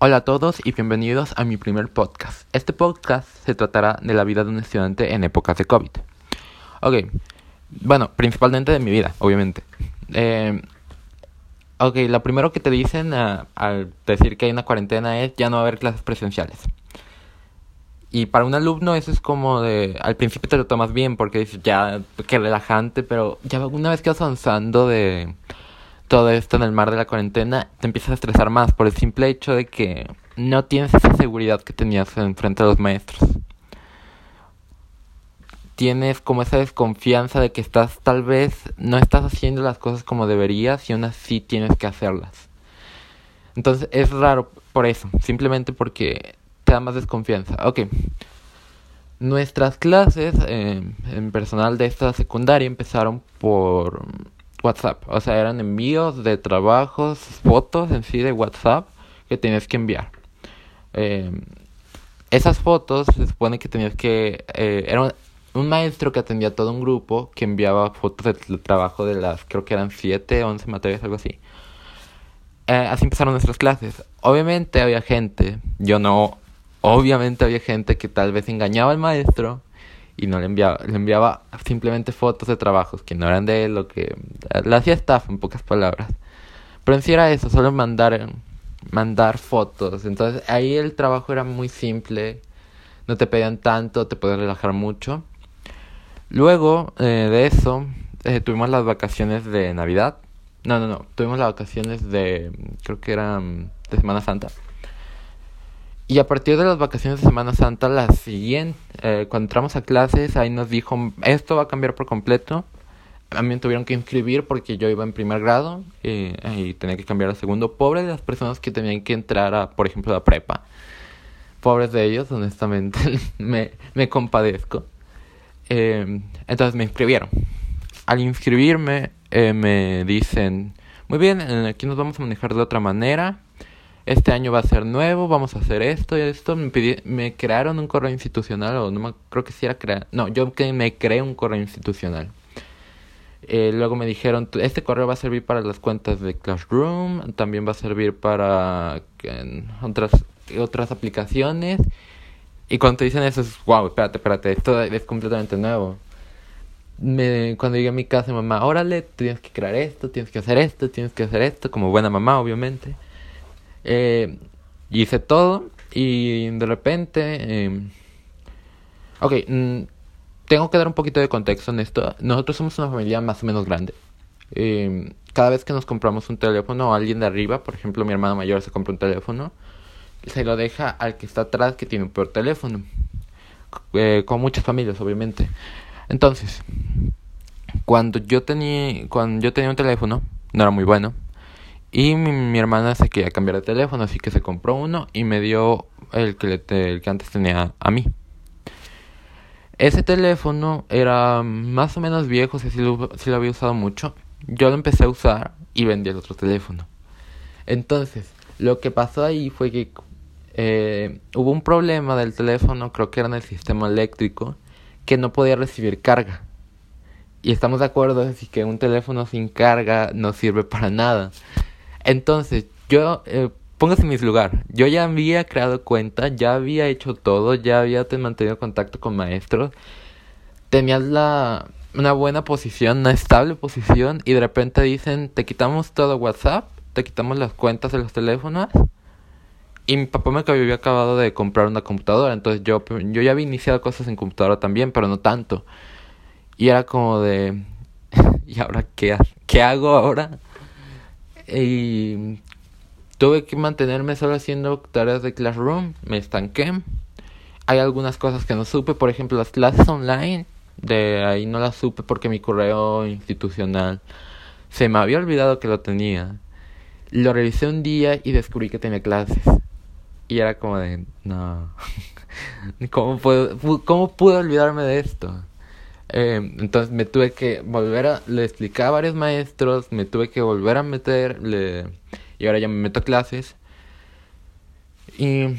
Hola a todos y bienvenidos a mi primer podcast. Este podcast se tratará de la vida de un estudiante en épocas de COVID. Ok, bueno, principalmente de mi vida, obviamente. Eh, ok, lo primero que te dicen uh, al decir que hay una cuarentena es ya no va a haber clases presenciales. Y para un alumno eso es como de... Al principio te lo tomas bien porque dices ya, qué relajante, pero ya una vez que vas avanzando de todo esto en el mar de la cuarentena, te empiezas a estresar más por el simple hecho de que no tienes esa seguridad que tenías en frente a los maestros. Tienes como esa desconfianza de que estás tal vez no estás haciendo las cosas como deberías y aún así tienes que hacerlas. Entonces es raro por eso, simplemente porque te da más desconfianza. Ok. Nuestras clases eh, en personal de esta secundaria empezaron por WhatsApp. O sea, eran envíos de trabajos, fotos en sí de WhatsApp que tenías que enviar. Eh, esas fotos se supone que tenías que... Eh, era un, maestro que atendía todo un grupo que enviaba fotos del trabajo de las, creo que eran 7, 11 materias, algo así. Eh, así empezaron nuestras clases. Obviamente había gente, yo no, obviamente había gente que tal vez engañaba al maestro y no le enviaba, le enviaba simplemente fotos de trabajos que no eran de él, lo que le hacía estafa en pocas palabras. Pero en sí era eso, solo mandar, mandar fotos. Entonces ahí el trabajo era muy simple, no te pedían tanto, te podías relajar mucho. Luego eh, de eso, eh, tuvimos las vacaciones de Navidad. No, no, no, tuvimos las vacaciones de, creo que eran de Semana Santa. Y a partir de las vacaciones de Semana Santa, la siguiente, eh, cuando entramos a clases, ahí nos dijo, esto va a cambiar por completo. A mí me tuvieron que inscribir porque yo iba en primer grado eh, y tenía que cambiar a segundo. Pobre de las personas que tenían que entrar a, por ejemplo, a prepa. Pobres de ellos, honestamente, me, me compadezco. Eh, entonces me inscribieron. Al inscribirme, eh, me dicen, muy bien, aquí nos vamos a manejar de otra manera este año va a ser nuevo, vamos a hacer esto y esto. Me, me crearon un correo institucional, o no me, creo que sí era crear. No, yo que me creé un correo institucional. Eh, luego me dijeron, este correo va a servir para las cuentas de Classroom, también va a servir para otras, otras aplicaciones. Y cuando te dicen eso es, wow, espérate, espérate, esto es completamente nuevo. Me, cuando llegué a mi casa, mamá, órale, tienes que crear esto, tienes que hacer esto, tienes que hacer esto, como buena mamá, obviamente. Eh, hice todo y de repente... Eh, ok, mm, tengo que dar un poquito de contexto en esto. Nosotros somos una familia más o menos grande. Eh, cada vez que nos compramos un teléfono, alguien de arriba, por ejemplo mi hermano mayor se compra un teléfono, se lo deja al que está atrás que tiene un peor teléfono. Eh, con muchas familias, obviamente. Entonces, cuando yo tenía, cuando yo tenía un teléfono, no era muy bueno, y mi, hermana se quería cambiar de teléfono, así que se compró uno y me dio el que, el que antes tenía a mí. Ese teléfono era más o menos viejo, si lo, lo había usado mucho. Yo lo empecé a usar y vendí el otro teléfono. Entonces, lo que pasó ahí fue que eh, hubo un problema del teléfono, creo que era en el sistema eléctrico, que no podía recibir carga. Y estamos de acuerdo en que un teléfono sin carga no sirve para nada. Entonces, yo, eh, póngase en mi lugar, yo ya había creado cuenta, ya había hecho todo, ya había mantenido contacto con maestros, tenía la, una buena posición, una estable posición, y de repente dicen, te quitamos todo WhatsApp, te quitamos las cuentas de los teléfonos, y mi papá me había acabado de comprar una computadora, entonces yo, yo ya había iniciado cosas en computadora también, pero no tanto. Y era como de, ¿y ahora qué, qué hago ahora? Y tuve que mantenerme solo haciendo tareas de Classroom, me estanqué. Hay algunas cosas que no supe, por ejemplo, las clases online, de ahí no las supe porque mi correo institucional se me había olvidado que lo tenía. Lo revisé un día y descubrí que tenía clases. Y era como de, no, ¿cómo, puedo, ¿cómo pude olvidarme de esto? Eh, entonces me tuve que volver a, le expliqué a varios maestros, me tuve que volver a meter, y ahora ya me meto a clases. Y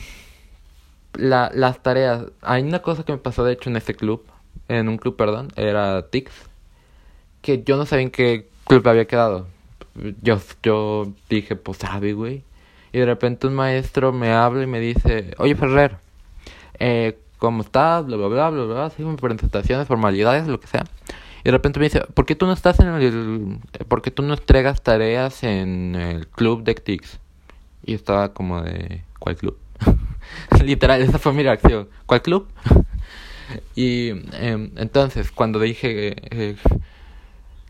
la, las tareas, hay una cosa que me pasó de hecho en este club, en un club, perdón, era TICS, que yo no sabía en qué club había quedado. Yo, yo dije, pues sabe, güey. Y de repente un maestro me habla y me dice, oye Ferrer, eh, ¿cómo estás? Bla, bla, bla, bla, bla, sigo presentaciones, formalidades, lo que sea. Y de repente me dice, ¿por qué tú no estás en el... ¿Por qué tú no entregas tareas en el club de TICS? Y estaba como de... ¿Cuál club? Literal, esa fue mi reacción. ¿Cuál club? y eh, entonces, cuando dije... Eh,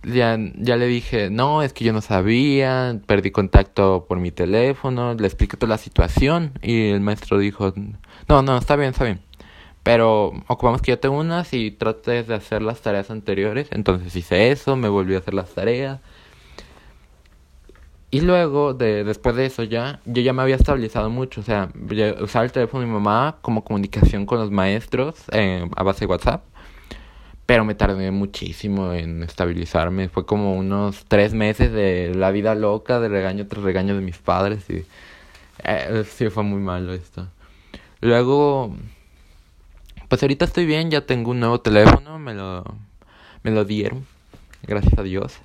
ya, ya le dije, no, es que yo no sabía, perdí contacto por mi teléfono, le expliqué toda la situación y el maestro dijo, no, no, está bien, está bien. Pero ocupamos que yo te unas y trates de hacer las tareas anteriores. Entonces hice eso, me volví a hacer las tareas. Y luego, de, después de eso ya, yo ya me había estabilizado mucho. O sea, usar el teléfono de mi mamá como comunicación con los maestros eh, a base de WhatsApp pero me tardé muchísimo en estabilizarme. Fue como unos tres meses de la vida loca, de regaño tras regaño de mis padres y eh, sí fue muy malo esto. Luego, pues ahorita estoy bien, ya tengo un nuevo teléfono, me lo, me lo dieron, gracias a Dios.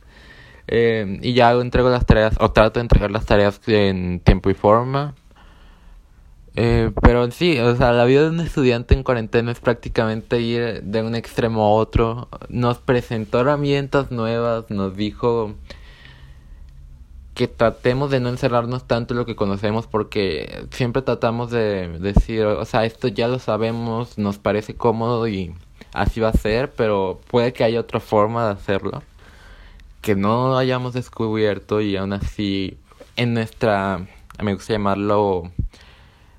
eh, y ya entrego las tareas, o trato de entregar las tareas en tiempo y forma. Eh, pero sí, o sea, la vida de un estudiante en cuarentena es prácticamente ir de un extremo a otro. Nos presentó herramientas nuevas, nos dijo que tratemos de no encerrarnos tanto en lo que conocemos porque siempre tratamos de decir, o sea, esto ya lo sabemos, nos parece cómodo y así va a ser, pero puede que haya otra forma de hacerlo que no hayamos descubierto y aún así en nuestra, me gusta llamarlo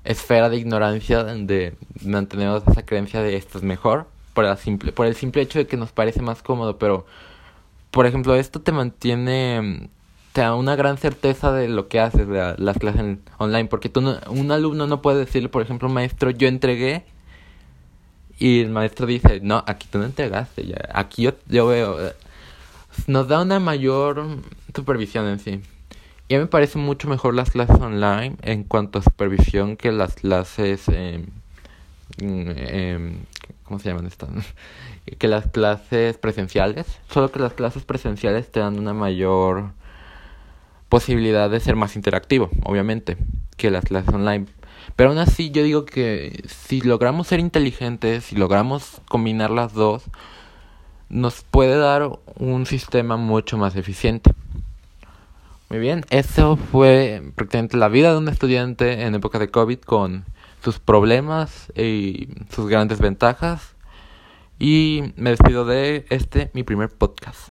esfera de ignorancia de mantener esa creencia de esto es mejor por, la simple, por el simple hecho de que nos parece más cómodo, pero por ejemplo esto te mantiene, te da una gran certeza de lo que haces de las clases online, porque tú un alumno no puede decirle, por ejemplo, maestro, yo entregué y el maestro dice, no, aquí tú no entregaste, aquí yo, yo veo, nos da una mayor supervisión en sí. Y a mí me parece mucho mejor las clases online en cuanto a supervisión que las clases... Eh, ¿Cómo se llaman estas? que las clases presenciales. Solo que las clases presenciales te dan una mayor posibilidad de ser más interactivo, obviamente, que las clases online. Pero aún así yo digo que si logramos ser inteligentes, si logramos combinar las dos, nos puede dar un sistema mucho más eficiente. Muy bien, eso fue prácticamente la vida de un estudiante en época de COVID con sus problemas y sus grandes ventajas. Y me despido de este, mi primer podcast.